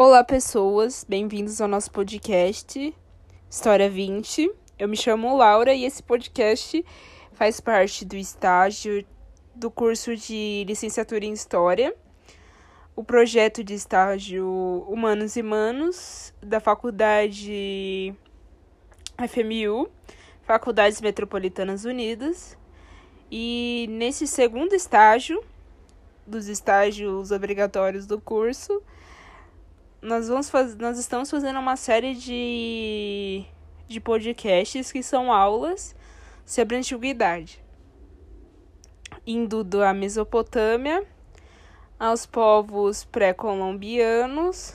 Olá, pessoas, bem-vindos ao nosso podcast História 20. Eu me chamo Laura e esse podcast faz parte do estágio do curso de licenciatura em História, o projeto de estágio Humanos e Manos da Faculdade FMU, Faculdades Metropolitanas Unidas. E nesse segundo estágio, dos estágios obrigatórios do curso, nós vamos faz... nós estamos fazendo uma série de de podcasts que são aulas sobre a antiguidade, indo da Mesopotâmia aos povos pré-colombianos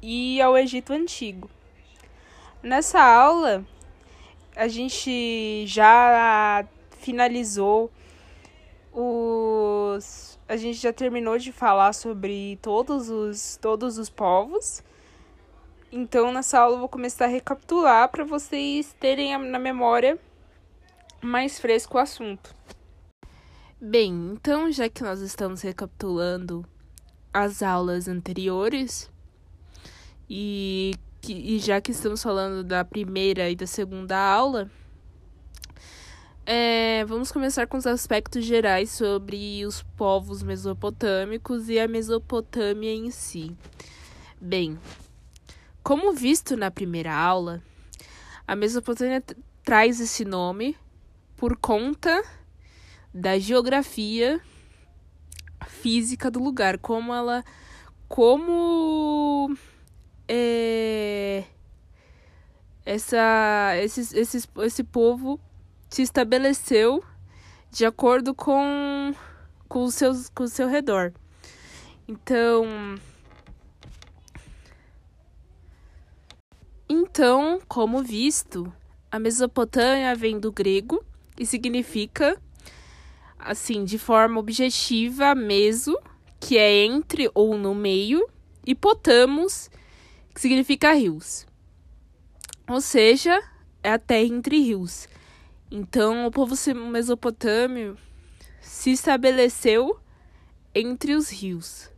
e ao Egito antigo. Nessa aula, a gente já finalizou os a gente já terminou de falar sobre todos os, todos os povos. Então, nessa aula, eu vou começar a recapitular para vocês terem na memória mais fresco o assunto. Bem, então, já que nós estamos recapitulando as aulas anteriores, e, e já que estamos falando da primeira e da segunda aula, é, vamos começar com os aspectos gerais sobre os povos mesopotâmicos e a Mesopotâmia em si. Bem, como visto na primeira aula, a Mesopotâmia traz esse nome por conta da geografia física do lugar, como ela, como é, essa, esse, esse, esse povo se estabeleceu de acordo com, com, os seus, com o seu redor. Então. Então, como visto, a Mesopotâmia vem do grego e significa, assim, de forma objetiva, meso, que é entre ou no meio, e potamos, que significa rios. Ou seja, é a terra entre rios. Então, o povo mesopotâmio se estabeleceu entre os rios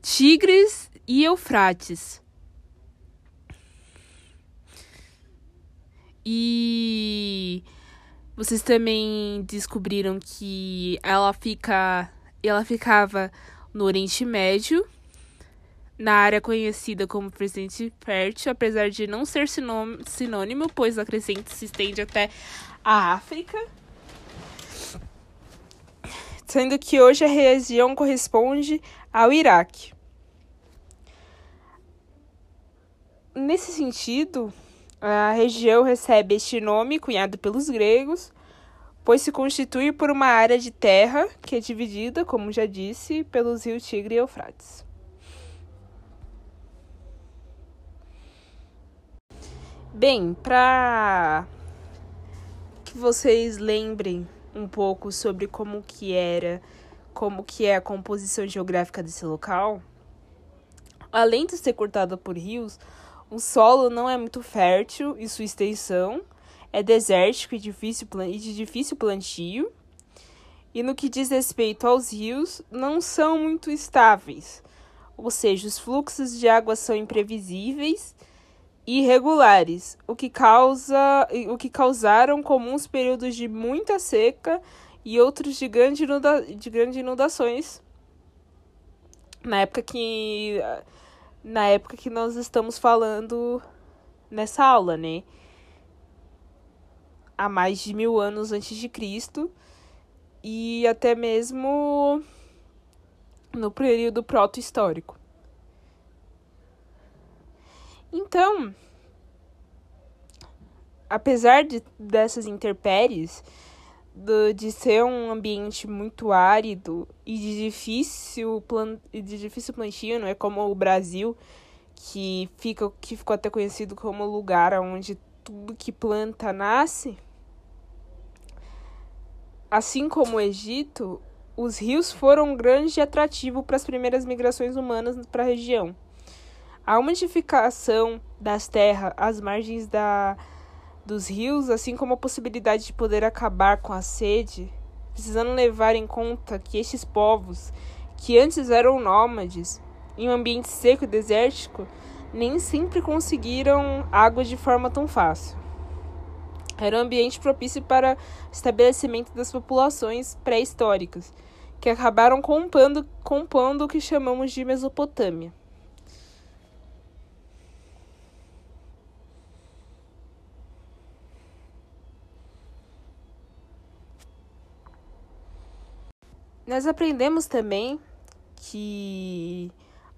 Tigres e Eufrates. E vocês também descobriram que ela fica ela ficava no Oriente Médio na área conhecida como Crescente Fértil, apesar de não ser sinônimo, pois a crescente se estende até a África. Sendo que hoje a região corresponde ao Iraque. Nesse sentido, a região recebe este nome, cunhado pelos gregos, pois se constitui por uma área de terra que é dividida, como já disse, pelos rios Tigre e Eufrates. Bem, para que vocês lembrem um pouco sobre como que era, como que é a composição geográfica desse local, além de ser cortada por rios, o solo não é muito fértil e sua extensão é desértico e, difícil, e de difícil plantio. E no que diz respeito aos rios, não são muito estáveis, ou seja, os fluxos de água são imprevisíveis irregulares, o que causa o que causaram comuns períodos de muita seca e outros de, grande inunda, de grandes inundações. Na época que na época que nós estamos falando nessa aula, né? Há mais de mil anos antes de Cristo e até mesmo no período proto-histórico. Então, apesar de, dessas intempéries, do, de ser um ambiente muito árido e de difícil, plan, de difícil plantio, não é como o Brasil, que, fica, que ficou até conhecido como lugar onde tudo que planta nasce. Assim como o Egito, os rios foram um grande atrativo para as primeiras migrações humanas para a região. A umidificação das terras às margens da, dos rios, assim como a possibilidade de poder acabar com a sede, precisando levar em conta que estes povos, que antes eram nômades, em um ambiente seco e desértico, nem sempre conseguiram água de forma tão fácil. Era um ambiente propício para estabelecimento das populações pré-históricas, que acabaram compondo, compondo o que chamamos de Mesopotâmia. Nós aprendemos também que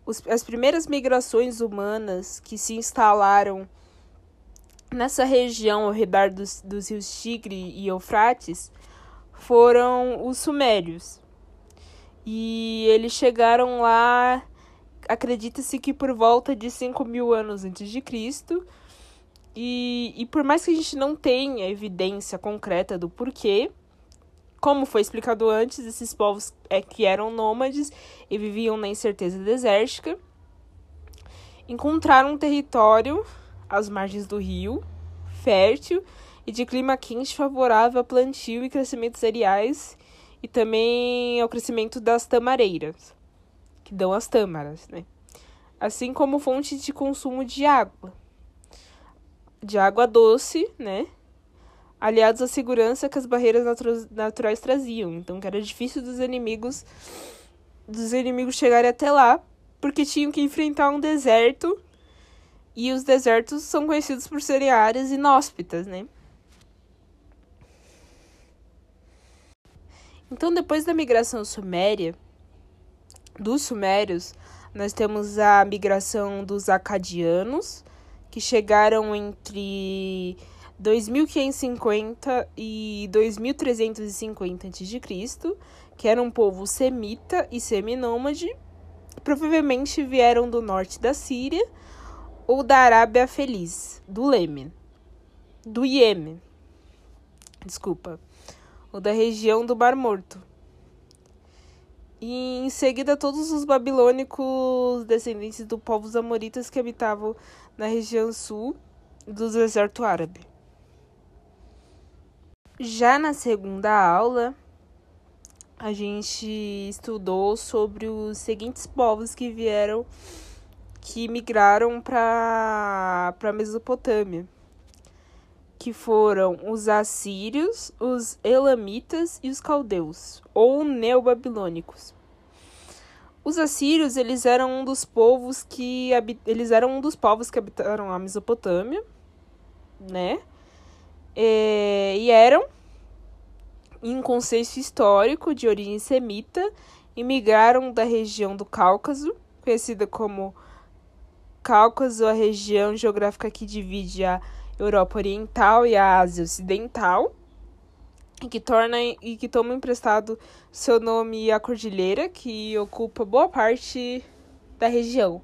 os, as primeiras migrações humanas que se instalaram nessa região ao redor dos, dos rios Tigre e Eufrates foram os sumérios. E eles chegaram lá, acredita-se que por volta de 5 mil anos antes de Cristo. E, e por mais que a gente não tenha evidência concreta do porquê, como foi explicado antes, esses povos é que eram nômades e viviam na incerteza desértica, encontraram um território às margens do rio, fértil e de clima quente favorável a plantio e crescimento cereais e também ao crescimento das tamareiras, que dão as tâmaras, né? Assim como fonte de consumo de água, de água doce, né? Aliados à segurança que as barreiras natu naturais traziam. Então, que era difícil dos inimigos dos inimigos chegarem até lá, porque tinham que enfrentar um deserto. E os desertos são conhecidos por serem áreas inóspitas, né? Então, depois da migração suméria, dos sumérios, nós temos a migração dos acadianos, que chegaram entre 2550 e 2350 a.C., que era um povo semita e seminômade, provavelmente vieram do norte da Síria ou da Arábia Feliz, do Leme, do Iêmen, desculpa, ou da região do Mar Morto. E em seguida, todos os babilônicos descendentes do povos amoritas que habitavam na região sul do deserto árabe. Já na segunda aula, a gente estudou sobre os seguintes povos que vieram, que migraram para a Mesopotâmia, que foram os assírios, os elamitas e os caldeus, ou neobabilônicos. Os assírios, eles eram um dos povos que eles eram um dos povos que habitaram a Mesopotâmia, né? É, e eram, em contexto histórico de origem semita, imigraram da região do Cáucaso, conhecida como Cáucaso, a região geográfica que divide a Europa Oriental e a Ásia Ocidental, e que torna e que toma emprestado seu nome à cordilheira, que ocupa boa parte da região.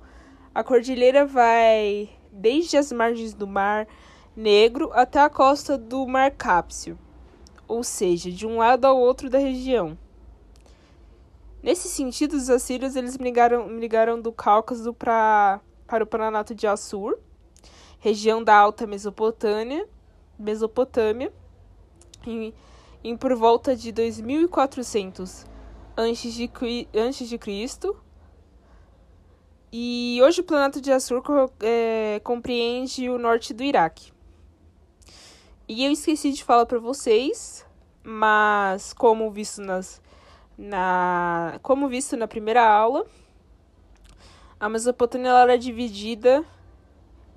A cordilheira vai desde as margens do mar Negro até a costa do Mar Cáspio, ou seja, de um lado ao outro da região. Nesse sentido, os assírios eles migraram, migraram do Cáucaso pra, para o Planalto de Assur, região da Alta Mesopotâmia, Mesopotâmia em, em por volta de 2400 antes de, antes de Cristo. E hoje o Planalto de Assur é, compreende o norte do Iraque. E eu esqueci de falar para vocês, mas como visto nas na como visto na primeira aula, a Mesopotâmia era dividida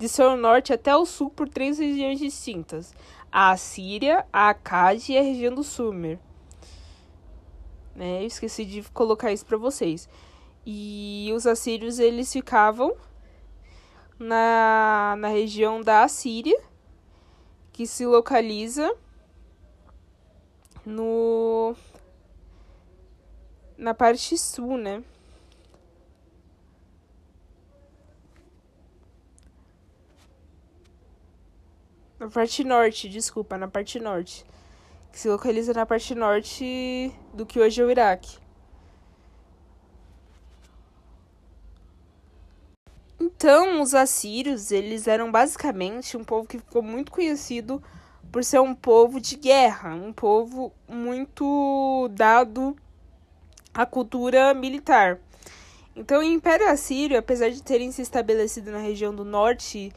de seu norte até o sul por três regiões distintas: a Assíria, a Acádia e a região do Sumer. Né? Eu esqueci de colocar isso para vocês. E os assírios eles ficavam na, na região da Assíria que se localiza no na parte sul, né? Na parte norte, desculpa, na parte norte. Que se localiza na parte norte do que hoje é o Iraque. Então, os assírios, eles eram basicamente um povo que ficou muito conhecido por ser um povo de guerra, um povo muito dado à cultura militar. Então, o Império Assírio, apesar de terem se estabelecido na região do norte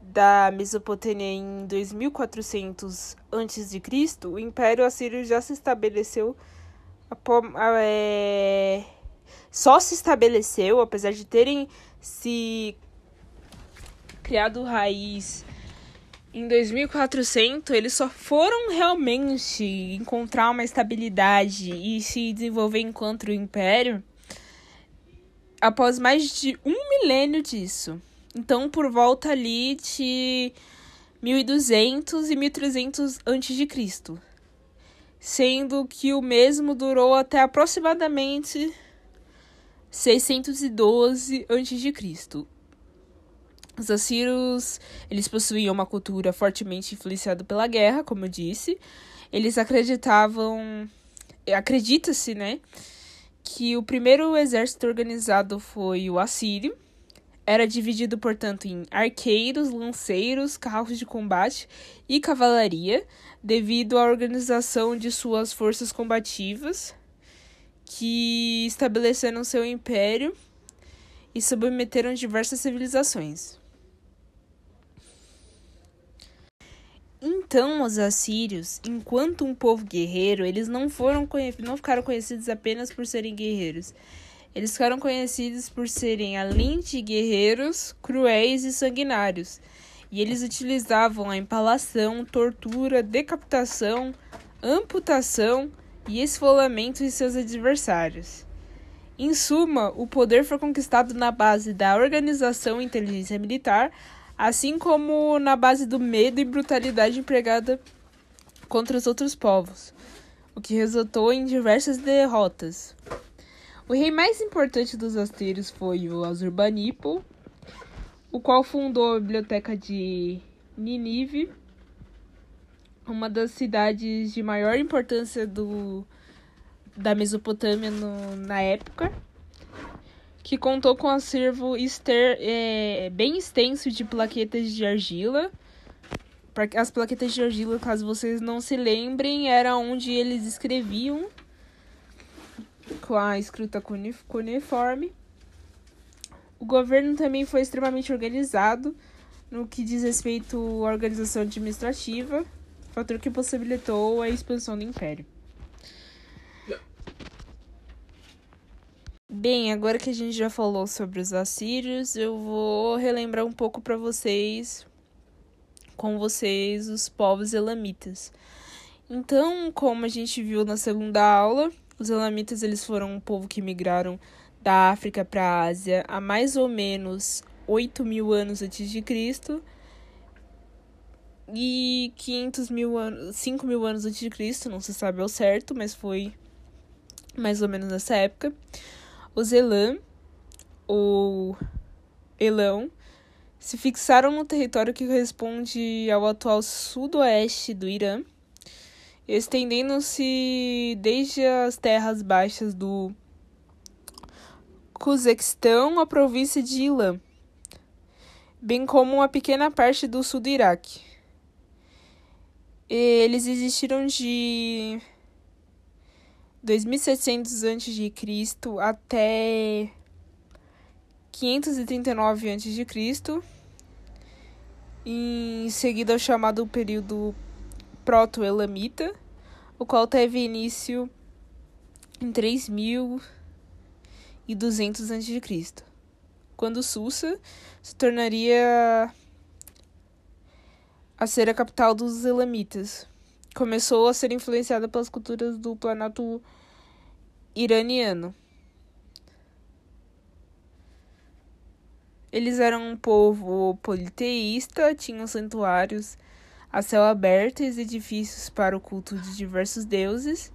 da Mesopotâmia em 2400 a.C., o Império Assírio já se estabeleceu é, só se estabeleceu, apesar de terem se criado raiz em 2400, eles só foram realmente encontrar uma estabilidade e se desenvolver enquanto império após mais de um milênio disso. Então, por volta ali de 1200 e 1300 a.C., sendo que o mesmo durou até aproximadamente 612 a.C. Os assírios, eles possuíam uma cultura fortemente influenciada pela guerra, como eu disse. Eles acreditavam, acredita-se, né, que o primeiro exército organizado foi o assírio. Era dividido, portanto, em arqueiros, lanceiros, carros de combate e cavalaria, devido à organização de suas forças combativas, que estabeleceram seu império e submeteram diversas civilizações. Então, os assírios, enquanto um povo guerreiro, eles não foram não ficaram conhecidos apenas por serem guerreiros. Eles ficaram conhecidos por serem, além de guerreiros, cruéis e sanguinários. E eles utilizavam a empalação, tortura, decapitação, amputação e esfolamento de seus adversários. Em suma, o poder foi conquistado na base da organização e inteligência militar, assim como na base do medo e brutalidade empregada contra os outros povos, o que resultou em diversas derrotas. O rei mais importante dos asteiros foi o Azurbanipal, o qual fundou a biblioteca de Ninive, uma das cidades de maior importância do, da Mesopotâmia no, na época que contou com um acervo é, bem extenso de plaquetas de argila. As plaquetas de argila, caso vocês não se lembrem, era onde eles escreviam com a escrita cuneiforme. O governo também foi extremamente organizado no que diz respeito à organização administrativa, fator que possibilitou a expansão do império. Bem, agora que a gente já falou sobre os assírios, eu vou relembrar um pouco para vocês, com vocês, os povos elamitas. Então, como a gente viu na segunda aula, os elamitas eles foram um povo que migraram da África para a Ásia há mais ou menos 8 mil anos antes de Cristo e 500 mil anos, 5 mil anos antes de Cristo, não se sabe ao certo, mas foi mais ou menos nessa época. Os Elam, ou Elão, se fixaram no território que corresponde ao atual sudoeste do Irã, estendendo-se desde as terras baixas do Cuzequistão à província de Ilã, bem como uma pequena parte do sul do Iraque. Eles existiram de 2700 a.C. até 539 a.C. Em seguida ao chamado período proto-elamita, o qual teve início em 3200 a.C., quando Susa se tornaria a ser a capital dos elamitas começou a ser influenciada pelas culturas do planalto iraniano. Eles eram um povo politeísta, tinham santuários a céu aberto e edifícios para o culto de diversos deuses.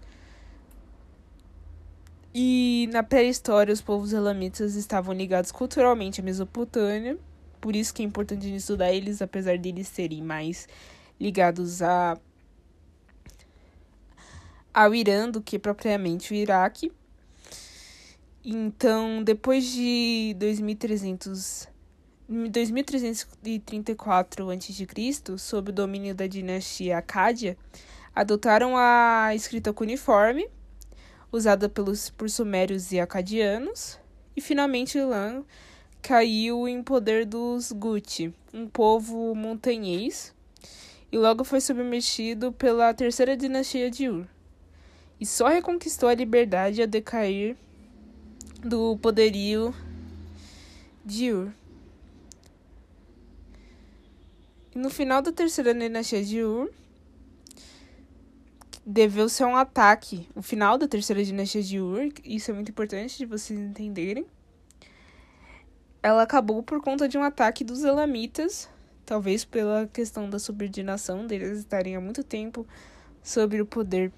E na pré-história, os povos elamitas estavam ligados culturalmente à Mesopotâmia, por isso que é importante estudar eles, apesar de eles serem mais ligados a ao Irã do que propriamente o Iraque. Então, depois de 2300 2334 a.C., sob o domínio da dinastia Acádia, adotaram a escrita cuneiforme, usada pelos, por sumérios e acadianos, e finalmente Ilan caiu em poder dos Guti, um povo montanhês, e logo foi submetido pela terceira dinastia de Ur. E só reconquistou a liberdade ao decair do poderio de Ur. E no final da terceira dinastia de Ur, deveu-se a um ataque. O final da terceira dinastia de Ur, isso é muito importante de vocês entenderem. Ela acabou por conta de um ataque dos Elamitas, talvez pela questão da subordinação deles estarem há muito tempo sobre o poder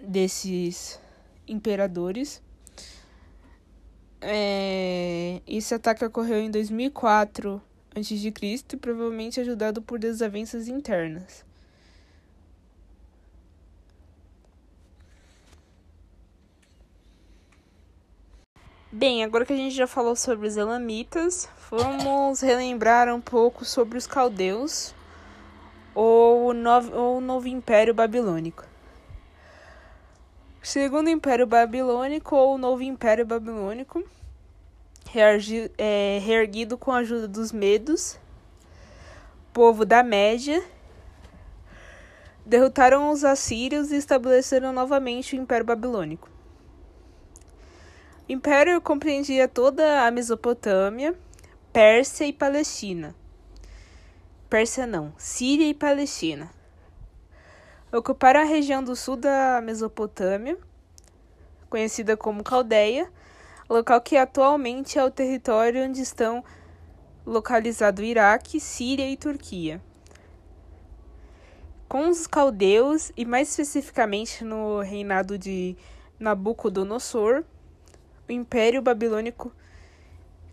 desses imperadores. É, esse ataque ocorreu em 2004 a.C., provavelmente ajudado por desavenças internas. Bem, agora que a gente já falou sobre os Elamitas, vamos relembrar um pouco sobre os caldeus ou o novo, ou o novo Império Babilônico. Segundo Império Babilônico ou o Novo Império Babilônico, é, reerguido com a ajuda dos Medos, povo da Média, derrotaram os assírios e estabeleceram novamente o Império Babilônico. Império compreendia toda a Mesopotâmia, Pérsia e Palestina. Pérsia não, Síria e Palestina. Ocuparam a região do sul da Mesopotâmia, conhecida como Caldeia, local que atualmente é o território onde estão localizados Iraque, Síria e Turquia. Com os caldeus, e mais especificamente no reinado de Nabucodonosor, o Império Babilônico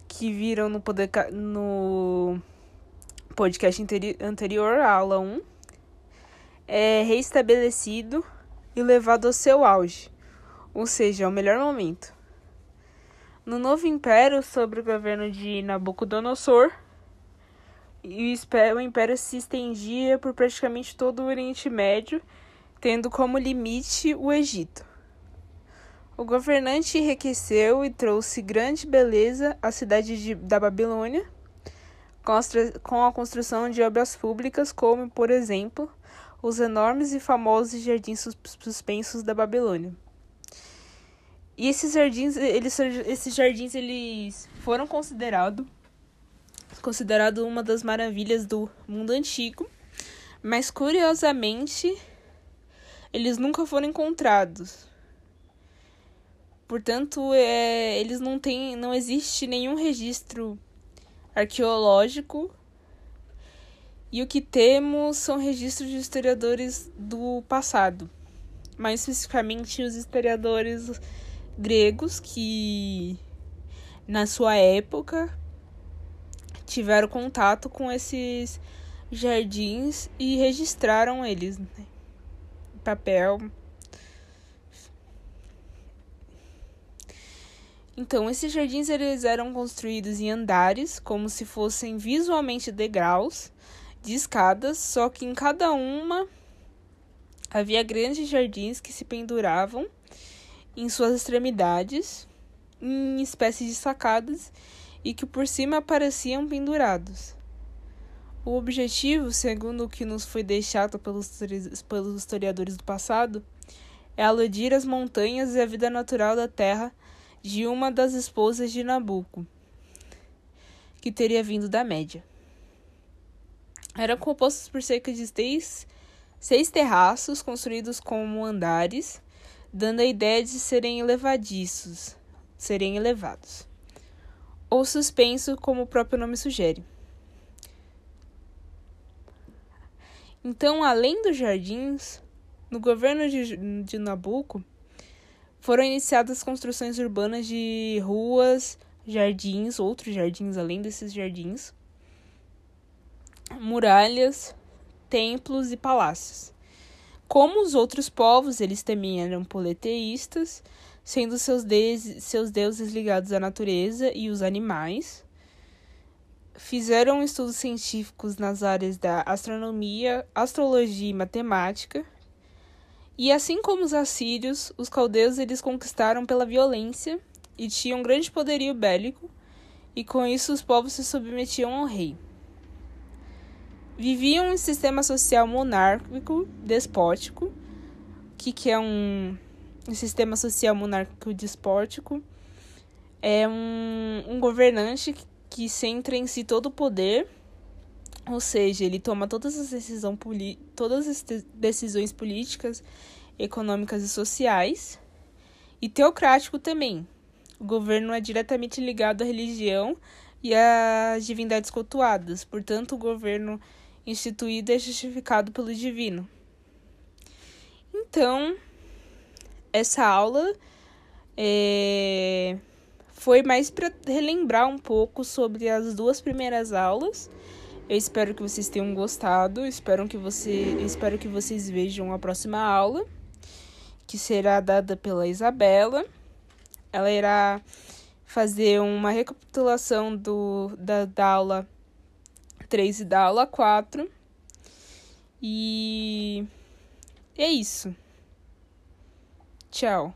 que viram no, poder, no podcast anterior, a aula 1, é reestabelecido e levado ao seu auge, ou seja, ao melhor momento. No novo império, sob o governo de Nabucodonosor, o império se estendia por praticamente todo o Oriente Médio, tendo como limite o Egito. O governante enriqueceu e trouxe grande beleza à cidade de, da Babilônia, com a construção de obras públicas, como, por exemplo, os enormes e famosos jardins suspensos da Babilônia. E esses jardins, eles, esses jardins, eles foram considerados considerado uma das maravilhas do mundo antigo, mas curiosamente eles nunca foram encontrados. Portanto, é, eles não têm, não existe nenhum registro arqueológico. E o que temos são registros de historiadores do passado, mais especificamente os historiadores gregos que na sua época tiveram contato com esses jardins e registraram eles, né? papel Então, esses jardins eles eram construídos em andares, como se fossem visualmente degraus de escadas, só que em cada uma havia grandes jardins que se penduravam em suas extremidades, em espécies de sacadas, e que por cima pareciam pendurados. O objetivo, segundo o que nos foi deixado pelos, pelos historiadores do passado, é aludir as montanhas e a vida natural da terra de uma das esposas de Nabucco, que teria vindo da Média. Eram compostos por cerca de seis, seis terraços construídos como andares, dando a ideia de serem elevadiços, serem elevados, ou suspenso, como o próprio nome sugere. Então, além dos jardins, no governo de, de Nabucco, foram iniciadas construções urbanas de ruas, jardins, outros jardins além desses jardins, muralhas, templos e palácios. Como os outros povos, eles também eram politeístas, sendo seus, de seus deuses ligados à natureza e os animais. Fizeram estudos científicos nas áreas da astronomia, astrologia e matemática e assim como os assírios, os caldeus eles conquistaram pela violência e tinha um grande poderio bélico, e com isso os povos se submetiam ao rei. Viviam um sistema social monárquico despótico. Que, que é um, sistema social monárquico despótico? É um, um governante que centra em si todo o poder, ou seja, ele toma todas as, todas as decisões políticas, econômicas e sociais, e teocrático também, o governo é diretamente ligado à religião e às divindades cultuadas, portanto, o governo instituído é justificado pelo divino. Então, essa aula é... foi mais para relembrar um pouco sobre as duas primeiras aulas. Eu espero que vocês tenham gostado. Espero que, você... espero que vocês vejam a próxima aula, que será dada pela Isabela. Ela irá fazer uma recapitulação do, da, da aula 3 e da aula 4. E é isso. Tchau.